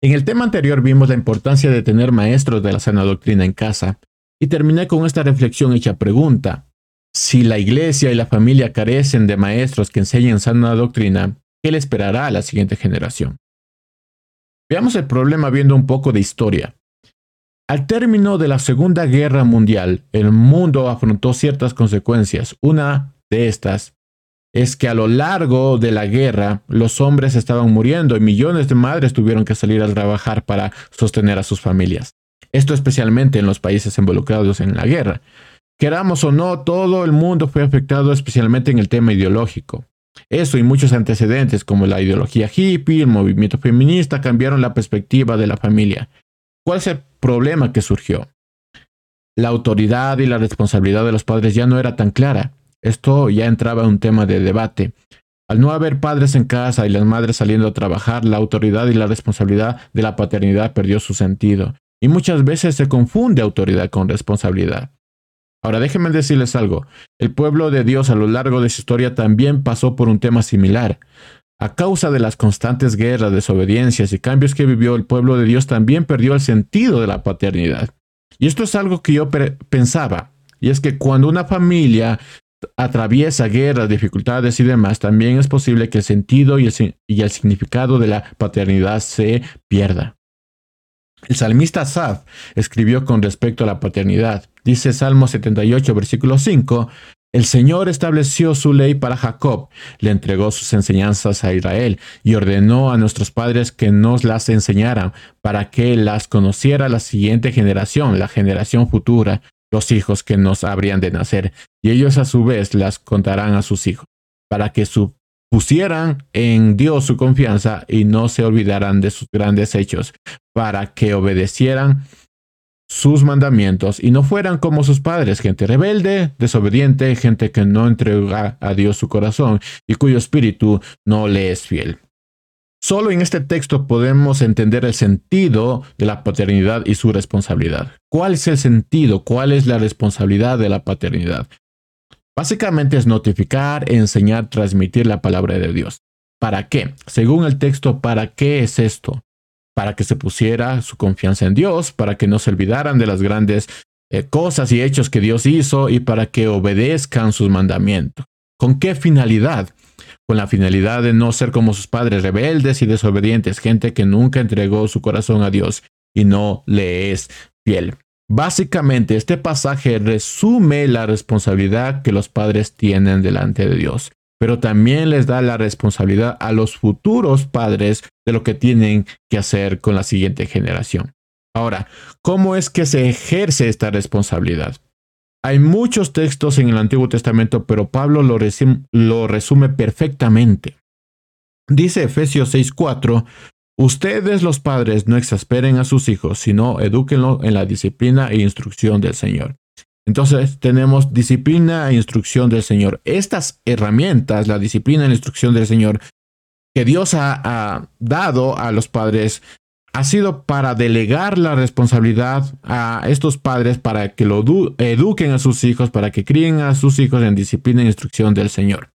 En el tema anterior vimos la importancia de tener maestros de la sana doctrina en casa y terminé con esta reflexión hecha pregunta. Si la iglesia y la familia carecen de maestros que enseñen sana doctrina, ¿qué le esperará a la siguiente generación? Veamos el problema viendo un poco de historia. Al término de la Segunda Guerra Mundial, el mundo afrontó ciertas consecuencias. Una de estas es que a lo largo de la guerra los hombres estaban muriendo y millones de madres tuvieron que salir a trabajar para sostener a sus familias. Esto especialmente en los países involucrados en la guerra. Queramos o no, todo el mundo fue afectado especialmente en el tema ideológico. Eso y muchos antecedentes como la ideología hippie, el movimiento feminista cambiaron la perspectiva de la familia. ¿Cuál es el problema que surgió? La autoridad y la responsabilidad de los padres ya no era tan clara. Esto ya entraba en un tema de debate. Al no haber padres en casa y las madres saliendo a trabajar, la autoridad y la responsabilidad de la paternidad perdió su sentido. Y muchas veces se confunde autoridad con responsabilidad. Ahora déjenme decirles algo. El pueblo de Dios a lo largo de su historia también pasó por un tema similar. A causa de las constantes guerras, desobediencias y cambios que vivió el pueblo de Dios también perdió el sentido de la paternidad. Y esto es algo que yo pensaba. Y es que cuando una familia atraviesa guerras, dificultades y demás, también es posible que el sentido y el, y el significado de la paternidad se pierda. El salmista Asaf escribió con respecto a la paternidad. Dice Salmo 78, versículo 5, el Señor estableció su ley para Jacob, le entregó sus enseñanzas a Israel y ordenó a nuestros padres que nos las enseñaran para que las conociera la siguiente generación, la generación futura, los hijos que nos habrían de nacer, y ellos a su vez las contarán a sus hijos, para que pusieran en Dios su confianza y no se olvidaran de sus grandes hechos, para que obedecieran sus mandamientos y no fueran como sus padres, gente rebelde, desobediente, gente que no entrega a Dios su corazón y cuyo espíritu no le es fiel. Solo en este texto podemos entender el sentido de la paternidad y su responsabilidad. ¿Cuál es el sentido? ¿Cuál es la responsabilidad de la paternidad? Básicamente es notificar, enseñar, transmitir la palabra de Dios. ¿Para qué? Según el texto, ¿para qué es esto? Para que se pusiera su confianza en Dios, para que no se olvidaran de las grandes eh, cosas y hechos que Dios hizo y para que obedezcan sus mandamientos. ¿Con qué finalidad? Con la finalidad de no ser como sus padres rebeldes y desobedientes, gente que nunca entregó su corazón a Dios y no le es fiel. Básicamente, este pasaje resume la responsabilidad que los padres tienen delante de Dios, pero también les da la responsabilidad a los futuros padres de lo que tienen que hacer con la siguiente generación. Ahora, ¿cómo es que se ejerce esta responsabilidad? Hay muchos textos en el Antiguo Testamento, pero Pablo lo, resume perfectamente. Dice Efesios 6:4, Ustedes los padres no exasperen a sus hijos, sino edúquenlo en la disciplina e instrucción del Señor. Entonces tenemos disciplina e instrucción del Señor. Estas herramientas, la disciplina e instrucción del Señor, que Dios ha, dado a los padres, ha sido para delegar la responsabilidad a estos padres para que lo eduquen a sus hijos, para que críen a sus hijos en disciplina e instrucción del Señor.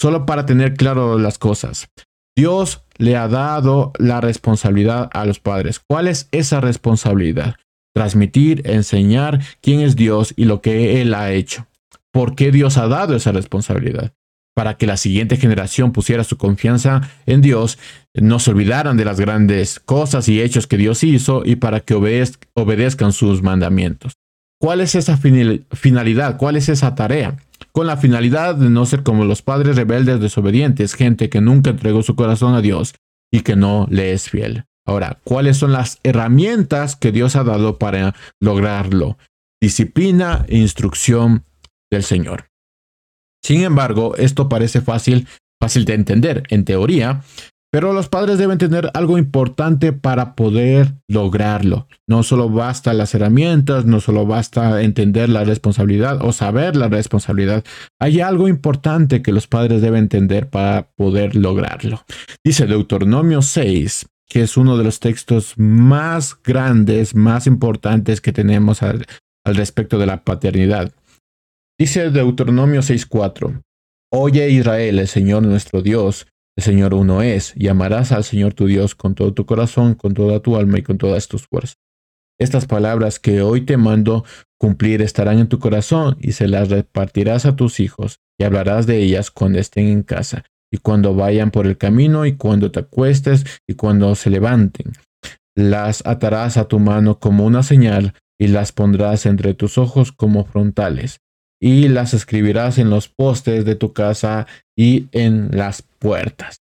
Solo para tener claro las cosas. Dios le ha dado la responsabilidad a los padres. ¿Cuál es esa responsabilidad? Transmitir, enseñar quién es Dios y lo que Él ha hecho. ¿Por qué Dios ha dado esa responsabilidad? Para que la siguiente generación pusiera su confianza en Dios, no se olvidaran de las grandes cosas y hechos que Dios hizo y para que obedezcan sus mandamientos. ¿Cuál es esa finalidad? ¿Cuál es esa tarea? con la finalidad de no ser como los padres rebeldes desobedientes, gente que nunca entregó su corazón a Dios y que no le es fiel. Ahora, ¿cuáles son las herramientas que Dios ha dado para lograrlo? Disciplina e instrucción del Señor. Sin embargo, esto parece fácil, fácil de entender en teoría, pero los padres deben tener algo importante para poder lograrlo. No solo basta las herramientas, no solo basta entender la responsabilidad o saber la responsabilidad. Hay algo importante que los padres deben entender para poder lograrlo. Dice Deuteronomio 6, que es uno de los textos más grandes, más importantes que tenemos al, al respecto de la paternidad. Dice Deuteronomio 6.4, Oye Israel, el Señor nuestro Dios, el Señor uno es, y amarás al Señor tu Dios con todo tu corazón, con toda tu alma y con todas tus fuerzas. Estas palabras que hoy te mando cumplir estarán en tu corazón y se las repartirás a tus hijos y hablarás de ellas cuando estén en casa y cuando vayan por el camino y cuando te acuestes y cuando se levanten. Las atarás a tu mano como una señal y las pondrás entre tus ojos como frontales y las escribirás en los postes de tu casa y en las puertas.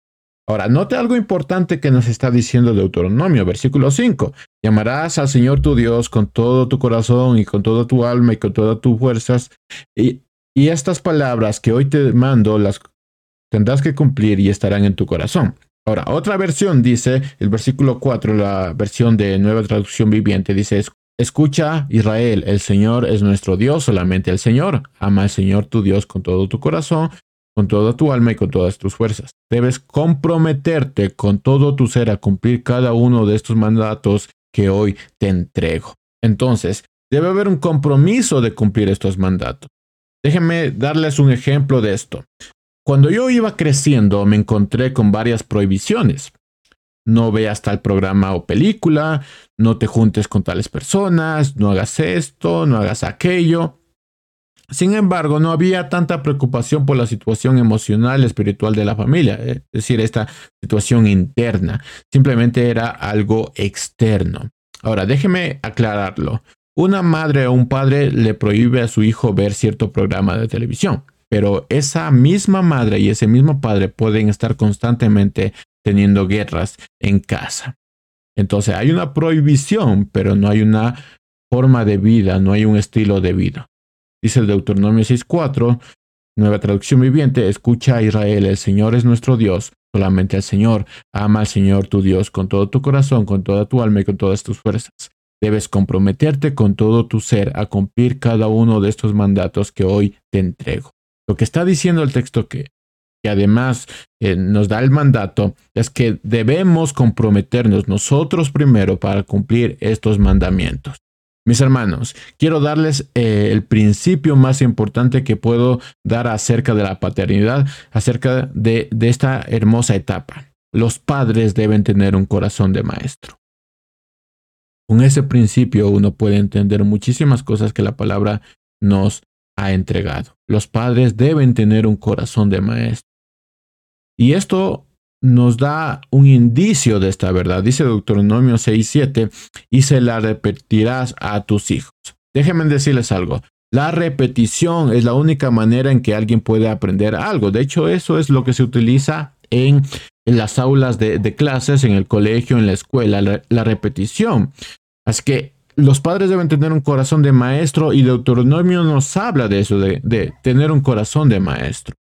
Ahora, note algo importante que nos está diciendo Deuteronomio, versículo 5. Llamarás al Señor tu Dios con todo tu corazón y con toda tu alma y con todas tus fuerzas. Y, y estas palabras que hoy te mando las tendrás que cumplir y estarán en tu corazón. Ahora, otra versión dice, el versículo 4, la versión de nueva traducción viviente, dice, Escucha, Israel, el Señor es nuestro Dios, solamente el Señor. Ama al Señor tu Dios con todo tu corazón, con toda tu alma y con todas tus fuerzas. Debes comprometerte con todo tu ser a cumplir cada uno de estos mandatos que hoy te entrego. Entonces, debe haber un compromiso de cumplir estos mandatos. Déjenme darles un ejemplo de esto. Cuando yo iba creciendo me encontré con varias prohibiciones no veas tal programa o película, no te juntes con tales personas, no hagas esto, no hagas aquello. Sin embargo, no había tanta preocupación por la situación emocional espiritual de la familia, es decir, esta situación interna. Simplemente era algo externo. Ahora, déjeme aclararlo. Una madre o un padre le prohíbe a su hijo ver cierto programa de televisión, pero esa misma madre y ese mismo padre pueden estar constantemente teniendo guerras en casa. Entonces hay una prohibición, pero no hay una forma de vida, no hay un estilo de vida. Dice el Deuteronomio 6.4, nueva traducción viviente, escucha a Israel, el Señor es nuestro Dios, solamente al Señor. Ama al Señor tu Dios con todo tu corazón, con toda tu alma y con todas tus fuerzas. Debes comprometerte con todo tu ser a cumplir cada uno de estos mandatos que hoy te entrego. Lo que está diciendo el texto que que además eh, nos da el mandato, es que debemos comprometernos nosotros primero para cumplir estos mandamientos. Mis hermanos, quiero darles eh, el principio más importante que puedo dar acerca de la paternidad, acerca de, de esta hermosa etapa. Los padres deben tener un corazón de maestro. Con ese principio uno puede entender muchísimas cosas que la palabra nos ha entregado. Los padres deben tener un corazón de maestro. Y esto nos da un indicio de esta verdad. Dice Deuteronomio 6.7, y se la repetirás a tus hijos. Déjenme decirles algo. La repetición es la única manera en que alguien puede aprender algo. De hecho, eso es lo que se utiliza en, las aulas de, clases, en el colegio, en la escuela, la, repetición. Así que los padres deben tener un corazón de maestro y Deuteronomio nos habla de eso, de tener un corazón de maestro.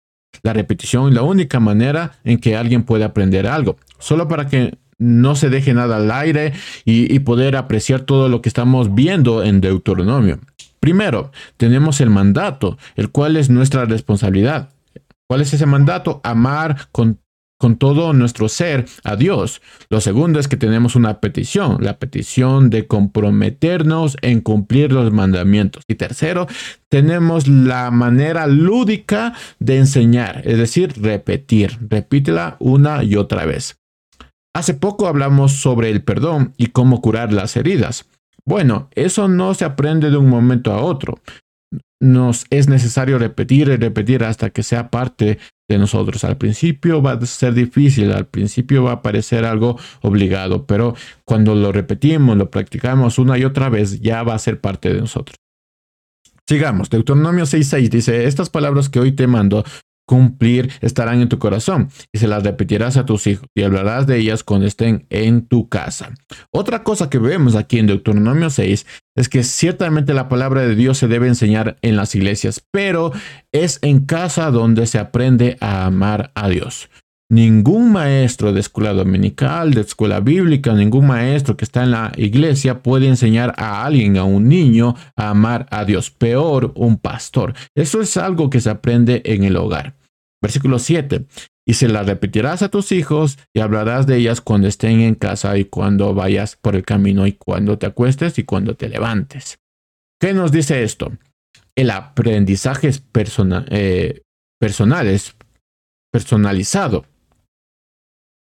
La repetición es la única manera en que alguien puede aprender algo. Solo para que no se deje nada al aire y, poder apreciar todo lo que estamos viendo en Deuteronomio. Primero, tenemos el mandato, el cual es nuestra responsabilidad. ¿Cuál es ese mandato? Amar con con todo nuestro ser a Dios. Lo segundo es que tenemos una petición, la petición de comprometernos en cumplir los mandamientos. Y tercero, tenemos la manera lúdica de enseñar, es decir, repetir. Repítela una y otra vez. Hace poco hablamos sobre el perdón y cómo curar las heridas. Bueno, eso no se aprende de un momento a otro. Nos es necesario repetir y repetir hasta que sea parte de nosotros. Al principio va a ser difícil, al principio va a parecer algo obligado, pero cuando lo repetimos, lo practicamos una y otra vez, ya va a ser parte de nosotros. Sigamos, Deuteronomio 6.6 dice, estas palabras que hoy te mando cumplir estarán en tu corazón y se las repetirás a tus hijos y hablarás de ellas cuando estén en tu casa. Otra cosa que vemos aquí en Deuteronomio 6 es que ciertamente la palabra de Dios se debe enseñar en las iglesias, pero es en casa donde se aprende a amar a Dios. Ningún maestro de escuela dominical, de escuela bíblica, ningún maestro que está en la iglesia puede enseñar a alguien, a un niño, a amar a Dios. Peor, un pastor. Eso es algo que se aprende en el hogar. Versículo 7. Y se las repetirás a tus hijos y hablarás de ellas cuando estén en casa y cuando vayas por el camino y cuando te acuestes y cuando te levantes. ¿Qué nos dice esto? El aprendizaje es eh, personal, es personalizado.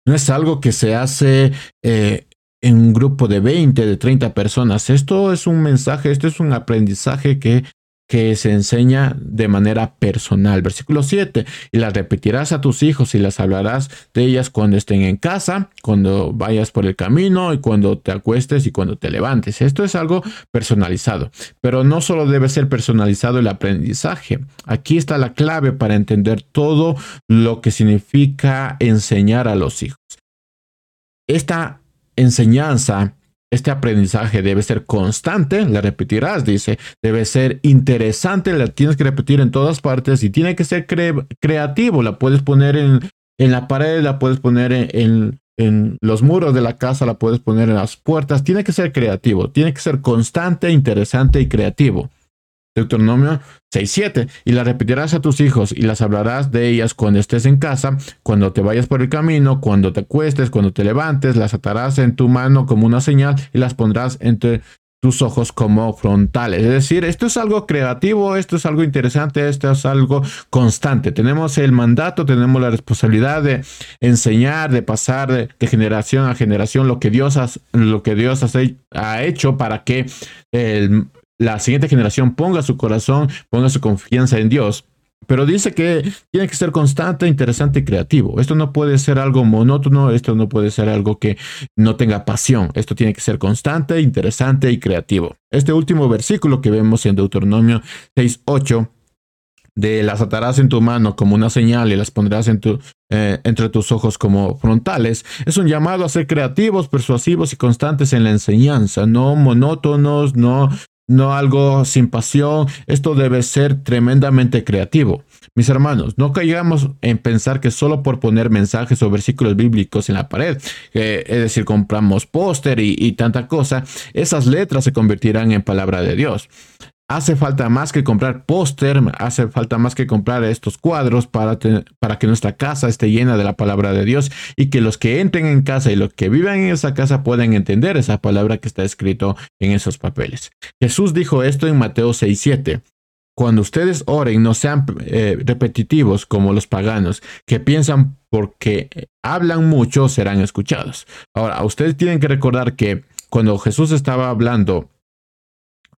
No es algo que se hace eh, en un grupo de 20, de 30 personas. Esto es un mensaje, esto es un aprendizaje que que se enseña de manera personal. Versículo 7, y las repetirás a tus hijos y las hablarás de ellas cuando estén en casa, cuando vayas por el camino y cuando te acuestes y cuando te levantes. Esto es algo personalizado, pero no solo debe ser personalizado el aprendizaje. Aquí está la clave para entender todo lo que significa enseñar a los hijos. Esta enseñanza este aprendizaje debe ser constante, la repetirás, dice, debe ser interesante, la tienes que repetir en todas partes y tiene que ser creativo, la puedes poner en, en, la pared, la puedes poner en, en los muros de la casa, la puedes poner en las puertas, tiene que ser creativo, tiene que ser constante, interesante y creativo. Deuteronomio 6.7. Y las repetirás a tus hijos y las hablarás de ellas cuando estés en casa, cuando te vayas por el camino, cuando te acuestes, cuando te levantes, las atarás en tu mano como una señal y las pondrás entre tus ojos como frontales. Es decir, esto es algo creativo, esto es algo interesante, esto es algo constante. Tenemos el mandato, tenemos la responsabilidad de enseñar, de pasar de, generación a generación lo que Dios, lo que Dios ha hecho para que el, la siguiente generación ponga su corazón, ponga su confianza en Dios. Pero dice que tiene que ser constante, interesante y creativo. Esto no puede ser algo monótono, esto no puede ser algo que no tenga pasión. Esto tiene que ser constante, interesante y creativo. Este último versículo que vemos en Deuteronomio 6.8 de las atarás en tu mano como una señal y las pondrás en eh, entre tus ojos como frontales, es un llamado a ser creativos, persuasivos y constantes en la enseñanza, no monótonos, no no algo sin pasión. Esto debe ser tremendamente creativo. Mis hermanos, no caigamos en pensar que solo por poner mensajes o versículos bíblicos en la pared, es decir, compramos póster y, y tanta cosa, esas letras se convertirán en palabra de Dios. Hace falta más que comprar póster, hace falta más que comprar estos cuadros para, para que nuestra casa esté llena de la palabra de Dios y que los que entren en casa y los que vivan en esa casa puedan entender esa palabra que está escrito en esos papeles. Jesús dijo esto en Mateo 6:7. Cuando ustedes oren, no sean eh, repetitivos como los paganos, que piensan porque hablan mucho serán escuchados. Ahora, ustedes tienen que recordar que cuando Jesús estaba hablando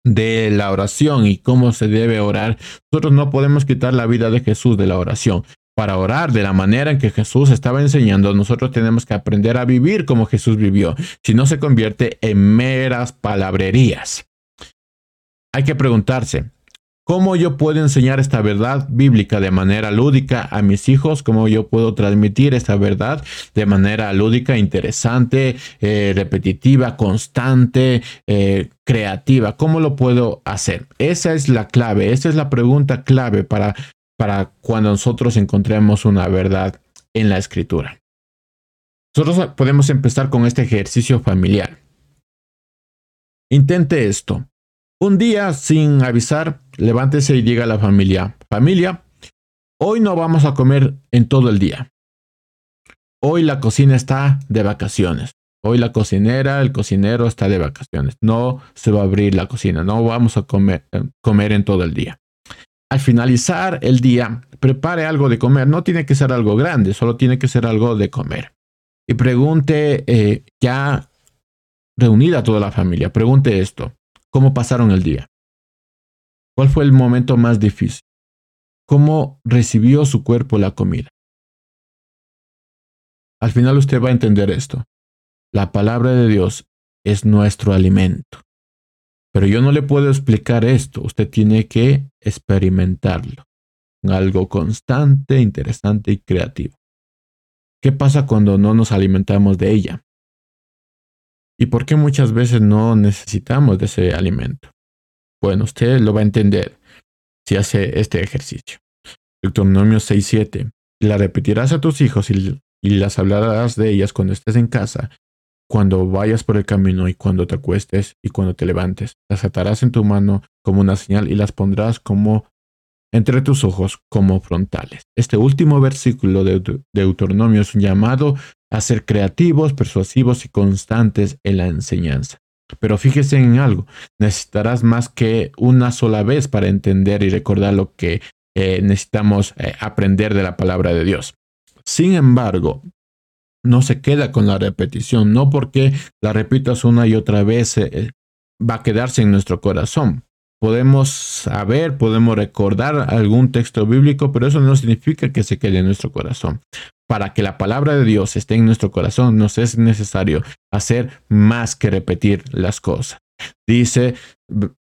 de la oración y cómo se debe orar, nosotros no podemos quitar la vida de Jesús de la oración. Para orar de la manera en que Jesús estaba enseñando, nosotros tenemos que aprender a vivir como Jesús vivió, si no se convierte en meras palabrerías. Hay que preguntarse, ¿Cómo yo puedo enseñar esta verdad bíblica de manera lúdica a mis hijos? ¿Cómo yo puedo transmitir esta verdad de manera lúdica, interesante, eh, repetitiva, constante, eh, creativa? ¿Cómo lo puedo hacer? Esa es la clave, esa es la pregunta clave para, para cuando nosotros encontremos una verdad en la escritura. Nosotros podemos empezar con este ejercicio familiar. Intente esto. Un día, sin avisar, levántese y diga a la familia, familia, hoy no vamos a comer en todo el día. Hoy la cocina está de vacaciones. Hoy la cocinera, el cocinero está de vacaciones. No se va a abrir la cocina. No vamos a comer, eh, comer en todo el día. Al finalizar el día, prepare algo de comer. No tiene que ser algo grande, solo tiene que ser algo de comer. Y pregunte, eh, ya reunida toda la familia, pregunte esto. ¿Cómo pasaron el día? ¿Cuál fue el momento más difícil? ¿Cómo recibió su cuerpo la comida? Al final usted va a entender esto. La palabra de Dios es nuestro alimento. Pero yo no le puedo explicar esto. Usted tiene que experimentarlo. Algo constante, interesante y creativo. ¿Qué pasa cuando no nos alimentamos de ella? ¿Y por qué muchas veces no necesitamos de ese alimento? Bueno, usted lo va a entender si hace este ejercicio. Deuteronomio 6.7. La repetirás a tus hijos y, las hablarás de ellas cuando estés en casa, cuando vayas por el camino y cuando te acuestes y cuando te levantes. Las atarás en tu mano como una señal y las pondrás como entre tus ojos como frontales. Este último versículo de Deuteronomio es un llamado a ser creativos, persuasivos y constantes en la enseñanza. Pero fíjese en algo, necesitarás más que una sola vez para entender y recordar lo que eh, necesitamos eh, aprender de la palabra de Dios. Sin embargo, no se queda con la repetición, no porque la repitas una y otra vez eh, va a quedarse en nuestro corazón. Podemos saber, podemos recordar algún texto bíblico, pero eso no significa que se quede en nuestro corazón. Para que la palabra de Dios esté en nuestro corazón, nos es necesario hacer más que repetir las cosas. Dice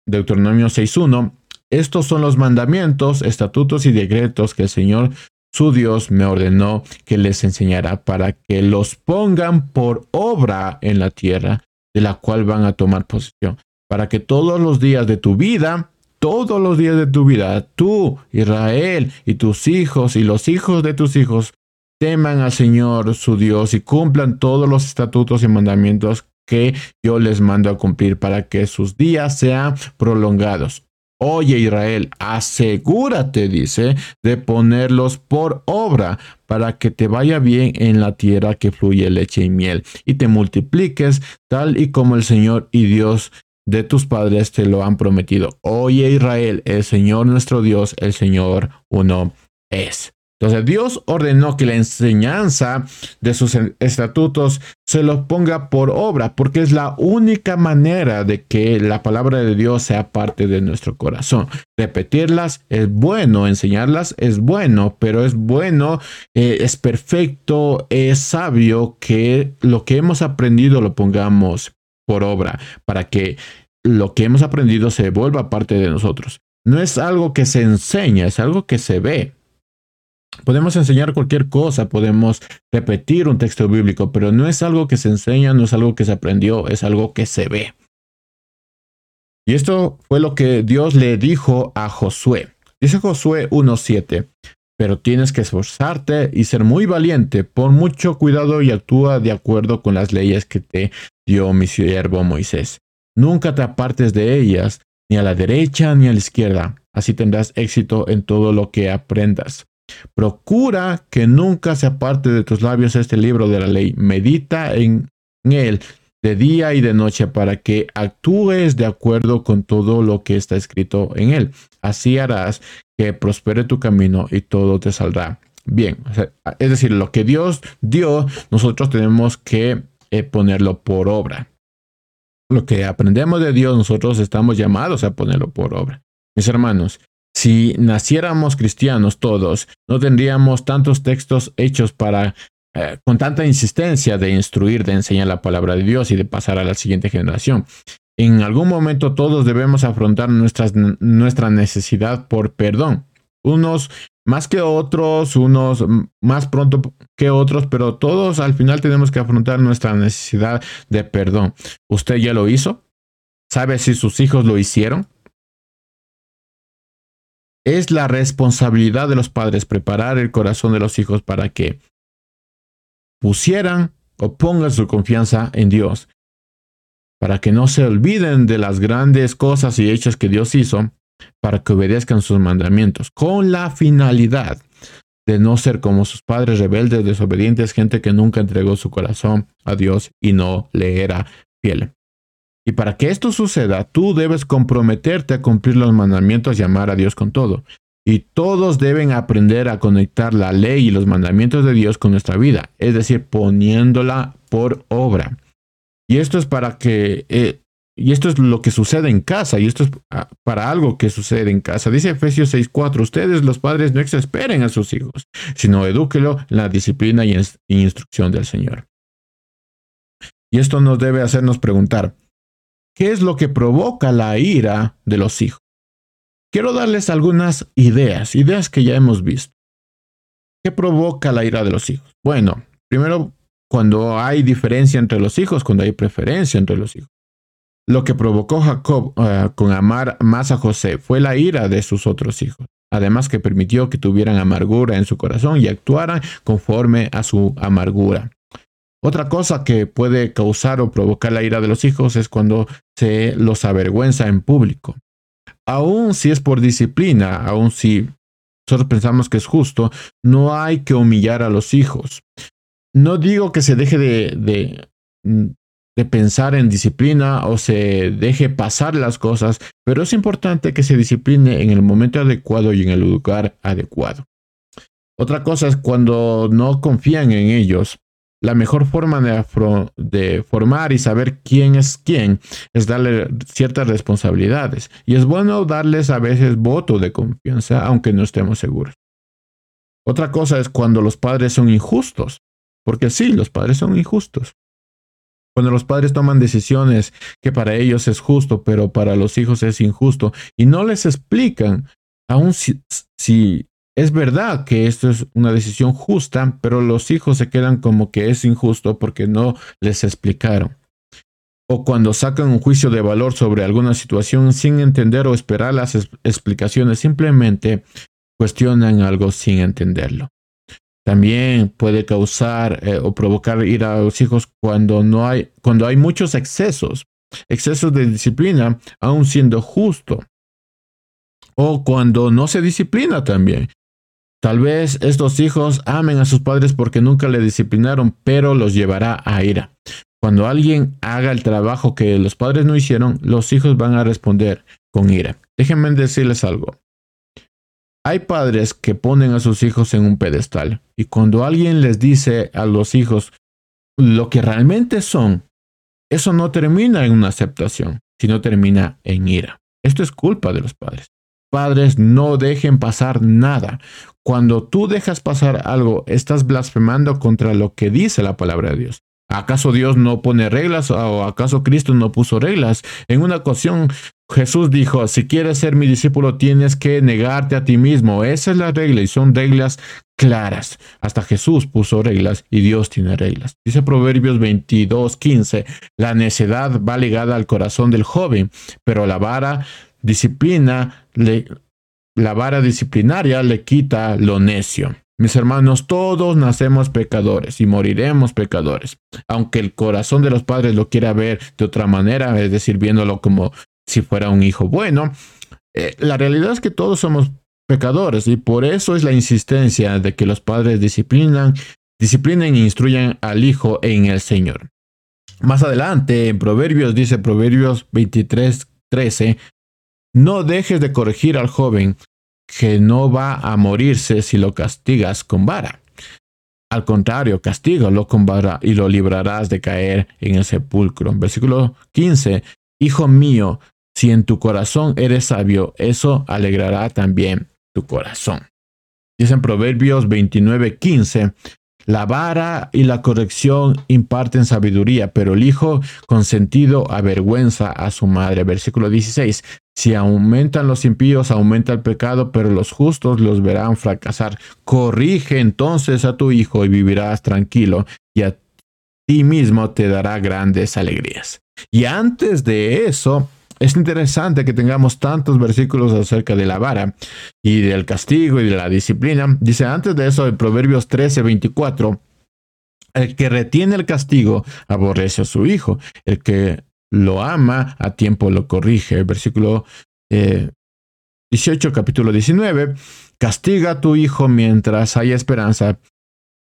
Deuteronomio 6.1, estos son los mandamientos, estatutos y decretos que el Señor su Dios me ordenó que les enseñara para que los pongan por obra en la tierra de la cual van a tomar posesión, para que todos los días de tu vida, todos los días de tu vida, tú, Israel, y tus hijos y los hijos de tus hijos, teman al Señor su Dios y cumplan todos los estatutos y mandamientos que yo les mando a cumplir para que sus días sean prolongados. Oye Israel, asegúrate, dice, de ponerlos por obra para que te vaya bien en la tierra que fluye leche y miel y te multipliques tal y como el Señor y Dios de tus padres te lo han prometido. Oye Israel, el Señor nuestro Dios, el Señor uno es. Entonces Dios ordenó que la enseñanza de sus estatutos se los ponga por obra, porque es la única manera de que la palabra de Dios sea parte de nuestro corazón. Repetirlas es bueno, enseñarlas es bueno, pero es bueno, eh, es perfecto, es sabio que lo que hemos aprendido lo pongamos por obra, para que lo que hemos aprendido se vuelva parte de nosotros. No es algo que se enseña, es algo que se ve. Podemos enseñar cualquier cosa, podemos repetir un texto bíblico, pero no es algo que se enseña, no es algo que se aprendió, es algo que se ve. Y esto fue lo que Dios le dijo a Josué. Dice Josué 1.7, pero tienes que esforzarte y ser muy valiente, pon mucho cuidado y actúa de acuerdo con las leyes que te dio mi siervo Moisés. Nunca te apartes de ellas, ni a la derecha ni a la izquierda, así tendrás éxito en todo lo que aprendas. Procura que nunca se aparte de tus labios este libro de la ley. Medita en él de día y de noche para que actúes de acuerdo con todo lo que está escrito en él. Así harás que prospere tu camino y todo te saldrá bien. es decir, lo que Dios dio, nosotros tenemos que eh, ponerlo por obra. Lo que aprendemos de Dios, nosotros estamos llamados a ponerlo por obra. Mis hermanos, si naciéramos cristianos todos, no tendríamos tantos textos hechos para, eh, con tanta insistencia de instruir, de enseñar la palabra de Dios y de pasar a la siguiente generación. En algún momento todos debemos afrontar nuestra necesidad por perdón. Unos más que otros, unos más pronto que otros, pero todos al final tenemos que afrontar nuestra necesidad de perdón. ¿Usted ya lo hizo? ¿Sabe si sus hijos lo hicieron? Es la responsabilidad de los padres preparar el corazón de los hijos para que pusieran o pongan su confianza en Dios, para que no se olviden de las grandes cosas y hechos que Dios hizo, para que obedezcan sus mandamientos, con la finalidad de no ser como sus padres rebeldes, desobedientes, gente que nunca entregó su corazón a Dios y no le era fiel. Y para que esto suceda, tú debes comprometerte a cumplir los mandamientos y amar a Dios con todo. Y todos deben aprender a conectar la ley y los mandamientos de Dios con nuestra vida, es decir, poniéndola por obra. Y esto es para que, eh, y esto es lo que sucede en casa, y esto es ah, para algo que sucede en casa. Dice Efesios 6:4, ustedes los padres no exasperen a sus hijos, sino edúquelo en la disciplina y instrucción del Señor. Y esto nos debe hacernos preguntar, ¿Qué es lo que provoca la ira de los hijos? Quiero darles algunas ideas, ideas que ya hemos visto. ¿Qué provoca la ira de los hijos? Bueno, primero, cuando hay diferencia entre los hijos, cuando hay preferencia entre los hijos. Lo que provocó Jacob eh, con amar más a José fue la ira de sus otros hijos, además que permitió que tuvieran amargura en su corazón y actuaran conforme a su amargura. Otra cosa que puede causar o provocar la ira de los hijos es cuando se los avergüenza en público. Aun si es por disciplina, aun si nosotros pensamos que es justo, no hay que humillar a los hijos. No digo que se deje de, de, pensar en disciplina o se deje pasar las cosas, pero es importante que se discipline en el momento adecuado y en el lugar adecuado. Otra cosa es cuando no confían en ellos la mejor forma de, formar y saber quién es quién es darle ciertas responsabilidades. Y es bueno darles a veces voto de confianza, aunque no estemos seguros. Otra cosa es cuando los padres son injustos, porque sí, los padres son injustos. Cuando los padres toman decisiones que para ellos es justo, pero para los hijos es injusto, y no les explican, si, si es verdad que esto es una decisión justa, pero los hijos se quedan como que es injusto porque no les explicaron. O cuando sacan un juicio de valor sobre alguna situación sin entender o esperar las explicaciones, simplemente cuestionan algo sin entenderlo. También puede causar eh, o provocar ir a los hijos cuando no hay, cuando hay muchos excesos, excesos de disciplina, aun siendo justo. O cuando no se disciplina también. Tal vez estos hijos amen a sus padres porque nunca le disciplinaron, pero los llevará a ira. Cuando alguien haga el trabajo que los padres no hicieron, los hijos van a responder con ira. Déjenme decirles algo. Hay padres que ponen a sus hijos en un pedestal y cuando alguien les dice a los hijos lo que realmente son, eso no termina en una aceptación, sino termina en ira. Esto es culpa de los padres. Padres, no dejen pasar nada. Cuando tú dejas pasar algo, estás blasfemando contra lo que dice la palabra de Dios. ¿Acaso Dios no pone reglas o acaso Cristo no puso reglas? En una ocasión Jesús dijo, si quieres ser mi discípulo tienes que negarte a ti mismo. Esa es la regla y son reglas claras. Hasta Jesús puso reglas y Dios tiene reglas. Dice Proverbios 22, 15, la necedad va ligada al corazón del joven, pero la vara disciplina la vara disciplinaria le quita lo necio. Mis hermanos, todos nacemos pecadores y moriremos pecadores. Aunque el corazón de los padres lo quiera ver de otra manera, es decir, viéndolo como si fuera un hijo bueno, eh, la realidad es que todos somos pecadores y por eso es la insistencia de que los padres disciplinan, disciplinen e instruyan al hijo en el Señor. Más adelante, en Proverbios, dice Proverbios 23, 13, no dejes de corregir al joven que no va a morirse si lo castigas con vara. Al contrario, castígalo con vara y lo librarás de caer en el sepulcro. Versículo 15. Hijo mío, si en tu corazón eres sabio, eso alegrará también tu corazón. Dice en Proverbios 29, 15. La vara y la corrección imparten sabiduría, pero el hijo consentido avergüenza a su madre. Versículo 16. Si aumentan los impíos, aumenta el pecado, pero los justos los verán fracasar. Corrige entonces a tu hijo y vivirás tranquilo, y a ti mismo te dará grandes alegrías. Y antes de eso, es interesante que tengamos tantos versículos acerca de la vara y del castigo y de la disciplina. Dice antes de eso en Proverbios 13, 24, el que retiene el castigo aborrece a su hijo, el que lo ama a tiempo lo corrige. Versículo 18, eh, capítulo 19, castiga a tu hijo mientras haya esperanza,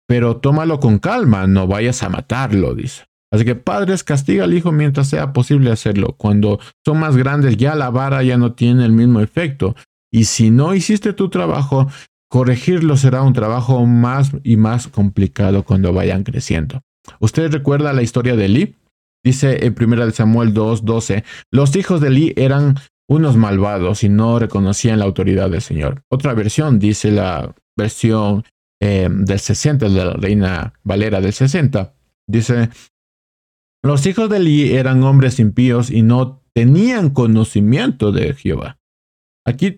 pero tómalo con calma, no vayas a matarlo, dice. Así que padres, castiga al hijo mientras sea posible hacerlo. Cuando son más grandes, ya la vara ya no tiene el mismo efecto. Y si no hiciste tu trabajo, corregirlo será un trabajo más y más complicado cuando vayan creciendo. ¿Usted recuerda la historia de Lee? Dice en 1 Samuel 2:12, los hijos de Lee eran unos malvados y no reconocían la autoridad del Señor. Otra versión dice la versión eh, del 60, de la Reina Valera del 60. Dice, los hijos de Eli eran hombres impíos y no tenían conocimiento de Jehová. Aquí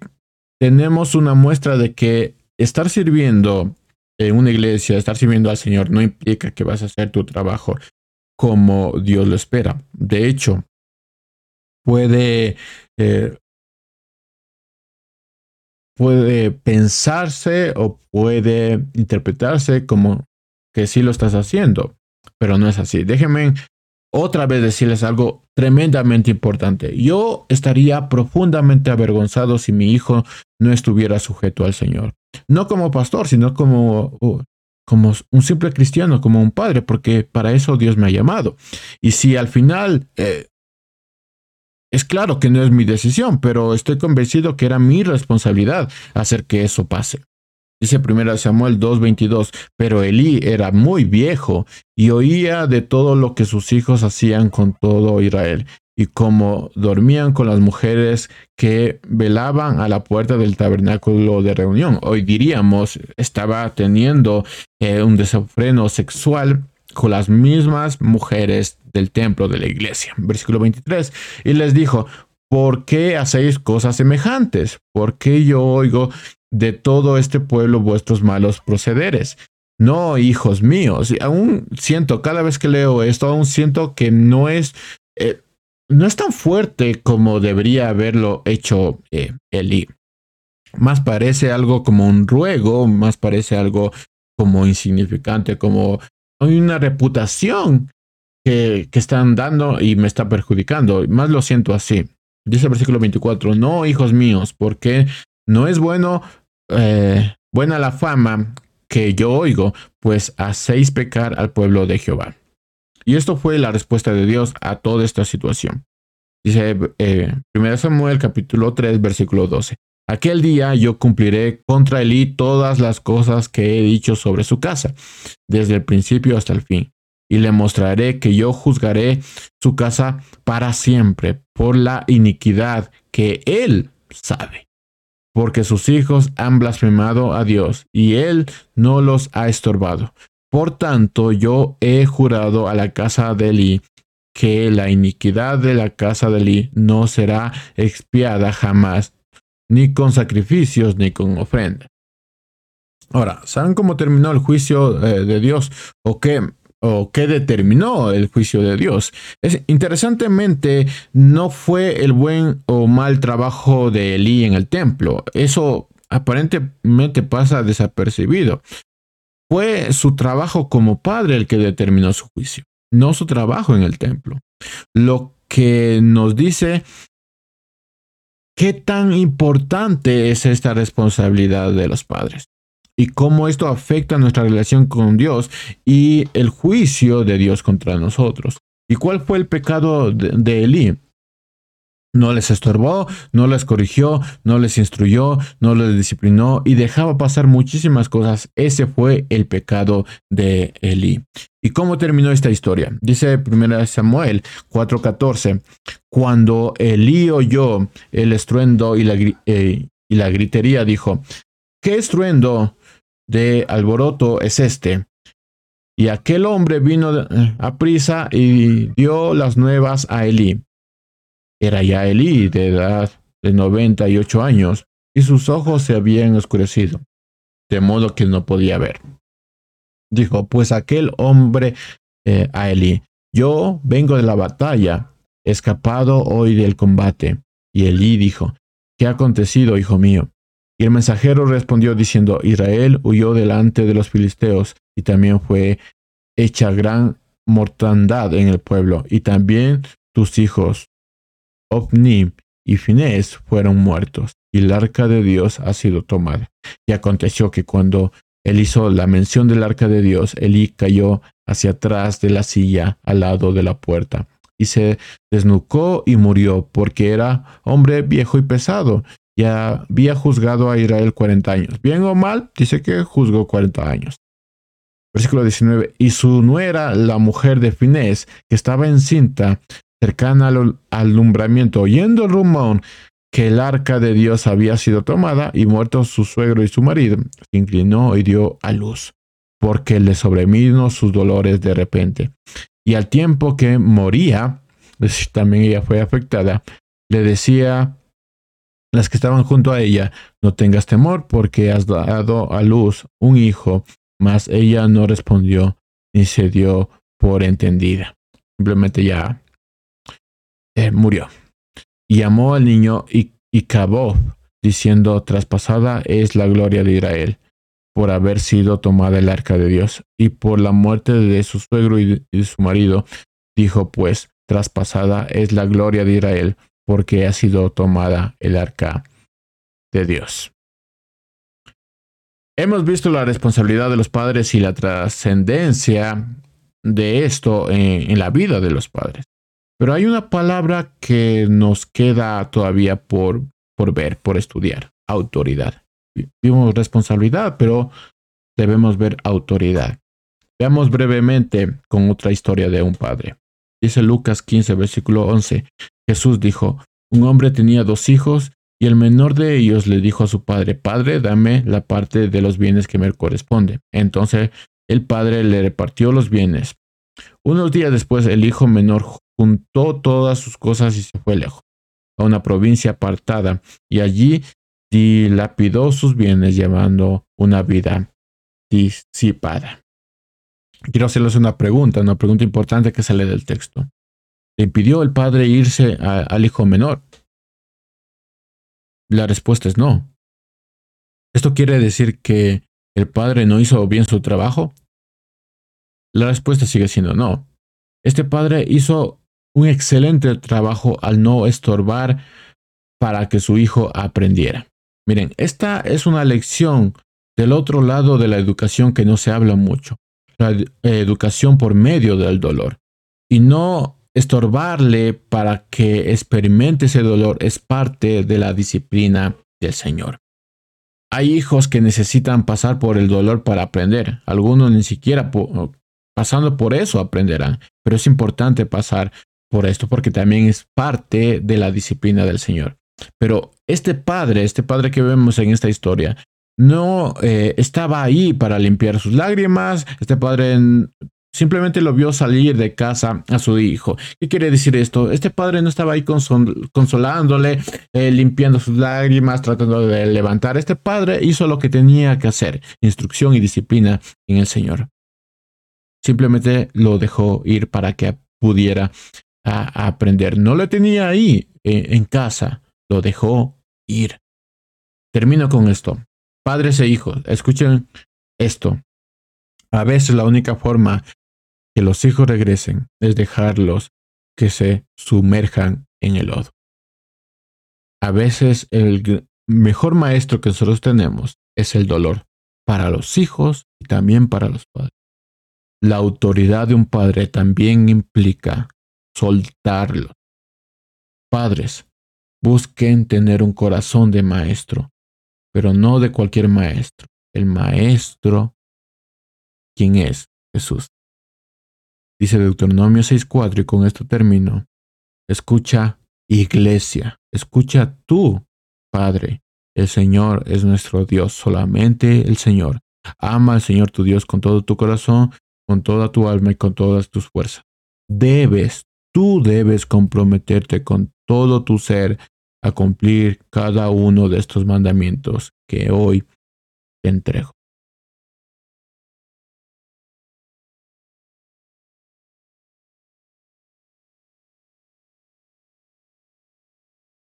tenemos una muestra de que estar sirviendo en una iglesia, estar sirviendo al Señor, no implica que vas a hacer tu trabajo como Dios lo espera. De hecho, puede, eh, puede pensarse o puede interpretarse como que sí lo estás haciendo, pero no es así. Déjenme otra vez decirles algo tremendamente importante. Yo estaría profundamente avergonzado si mi hijo no estuviera sujeto al Señor. No como pastor, sino como, uh, como un simple cristiano, como un padre, porque para eso Dios me ha llamado. Y si al final... Eh, es claro que no es mi decisión, pero estoy convencido que era mi responsabilidad hacer que eso pase. Dice 1 Samuel 2:22, pero Elí era muy viejo y oía de todo lo que sus hijos hacían con todo Israel y como dormían con las mujeres que velaban a la puerta del tabernáculo de reunión. Hoy diríamos, estaba teniendo eh, un desenfreno sexual con las mismas mujeres del templo de la iglesia. Versículo 23. Y les dijo, ¿por qué hacéis cosas semejantes? ¿Por qué yo oigo de todo este pueblo vuestros malos procederes? No, hijos míos, aún siento, cada vez que leo esto, aún siento que no es, eh, no es tan fuerte como debería haberlo hecho eh, Eli. Más parece algo como un ruego, más parece algo como insignificante, como una reputación que, que están dando y me está perjudicando. Más lo siento así. Dice el versículo 24, no, hijos míos, porque no es bueno, eh, buena la fama que yo oigo, pues hacéis pecar al pueblo de Jehová. Y esto fue la respuesta de Dios a toda esta situación. Dice eh, 1 Samuel capítulo 3 versículo 12. Aquel día yo cumpliré contra Elí todas las cosas que he dicho sobre su casa, desde el principio hasta el fin, y le mostraré que yo juzgaré su casa para siempre por la iniquidad que él sabe, porque sus hijos han blasfemado a Dios y él no los ha estorbado. Por tanto, yo he jurado a la casa de Elí que la iniquidad de la casa de Elí no será expiada jamás ni con sacrificios, ni con ofrendas. Ahora, ¿saben cómo terminó el juicio eh, de Dios? ¿O qué, ¿O qué determinó el juicio de Dios? Es, interesantemente, no fue el buen o mal trabajo de Elí en el templo. Eso aparentemente pasa desapercibido. Fue su trabajo como padre el que determinó su juicio, no su trabajo en el templo. Lo que nos dice ¿Qué tan importante es esta responsabilidad de los padres? Y cómo esto afecta nuestra relación con Dios y el juicio de Dios contra nosotros. ¿Y cuál fue el pecado de, de Elí? No les estorbó, no les corrigió, no les instruyó, no les disciplinó y dejaba pasar muchísimas cosas. Ese fue el pecado de Elí. ¿Y cómo terminó esta historia? Dice 1 Samuel 4:14, cuando Elí oyó el estruendo y la, eh, y la gritería, dijo, ¿qué estruendo de alboroto es este? Y aquel hombre vino a prisa y dio las nuevas a Elí. Era ya Elí de edad de 98 años y sus ojos se habían oscurecido, de modo que no podía ver. Dijo, pues aquel hombre eh, a Elí, yo vengo de la batalla, escapado hoy del combate. Y Elí dijo, ¿qué ha acontecido, hijo mío? Y el mensajero respondió diciendo, Israel huyó delante de los filisteos y también fue hecha gran mortandad en el pueblo, y también tus hijos, Y Finés fueron muertos, y el arca de Dios ha sido tomada. Y aconteció que cuando él hizo la mención del arca de Dios, Elí cayó hacia atrás de la silla al lado de la puerta, y se desnucó y murió, porque era hombre viejo y pesado, y había juzgado a Israel cuarenta años. Bien o mal, dice que juzgó cuarenta años. Versículo 19. Y su nuera, la mujer de Finés, que estaba encinta, cercana al alumbramiento, oyendo el rumor que el arca de Dios había sido tomada y muerto su suegro y su marido, se inclinó y dio a luz, porque le sobrevino sus dolores de repente. Y al tiempo que moría, también ella fue afectada, le decía las que estaban junto a ella, no tengas temor porque has dado a luz un hijo, mas ella no respondió ni se dio por entendida. Simplemente ya eh, murió. Y amó al niño y, y diciendo, traspasada es la gloria de Israel, por haber sido tomada el arca de Dios, y por la muerte de su suegro y de su marido, dijo pues, traspasada es la gloria de Israel, porque ha sido tomada el arca de Dios. Hemos visto la responsabilidad de los padres y la trascendencia de esto en, la vida de los padres. Pero hay una palabra que nos queda todavía por, por ver, por estudiar, autoridad. vimos responsabilidad, pero debemos ver autoridad. Veamos brevemente con otra historia de un padre. Dice Lucas 15, versículo 11. Jesús dijo, un hombre tenía dos hijos y el menor de ellos le dijo a su padre, Padre, dame la parte de los bienes que me corresponde. Entonces el padre le repartió los bienes. Unos días después el hijo menor juntó todas sus cosas y se fue lejos, a una provincia apartada, y allí dilapidó sus bienes llevando una vida disipada. Quiero hacerles una pregunta, una pregunta importante que sale del texto. ¿Le impidió el padre irse al hijo menor? La respuesta es no. ¿Esto quiere decir que el padre no hizo bien su trabajo? La respuesta sigue siendo no. Este padre hizo un excelente trabajo al no estorbar para que su hijo aprendiera. Miren, esta es una lección del otro lado de la educación que no se habla mucho, la educación por medio del dolor. Y no estorbarle para que experimente ese dolor es parte de la disciplina del Señor. Hay hijos que necesitan pasar por el dolor para aprender. Algunos ni siquiera pasando por eso aprenderán. Pero es importante pasar por esto porque también es parte de la disciplina del Señor. Pero este padre, este padre que vemos en esta historia, no eh, estaba ahí para limpiar sus lágrimas. Este padre simplemente lo vio salir de casa a su hijo. ¿Qué quiere decir esto? Este padre no estaba ahí consolándole, eh, limpiando sus lágrimas, tratando de levantar. Este padre hizo lo que tenía que hacer, instrucción y disciplina en el Señor. Simplemente lo dejó ir para que pudiera aprender. No lo tenía ahí eh, en casa, lo dejó ir. Termino con esto. Padres e hijos, escuchen esto. A veces la única forma que los hijos regresen es dejarlos que se sumerjan en el lodo. A veces el mejor maestro que nosotros tenemos es el dolor para los hijos y también para los padres. La autoridad de un padre también implica soltarlo. Padres, busquen tener un corazón de maestro pero no de cualquier maestro. El maestro, ¿quién es? Jesús. Dice Deuteronomio 6.4 y con esto termino. Escucha, iglesia, escucha tú, Padre. El Señor es nuestro Dios, solamente el Señor. Ama al Señor tu Dios con todo tu corazón, con toda tu alma y con todas tus fuerzas. Debes, tú debes comprometerte con todo tu ser a cumplir cada uno de estos mandamientos que hoy te entrego.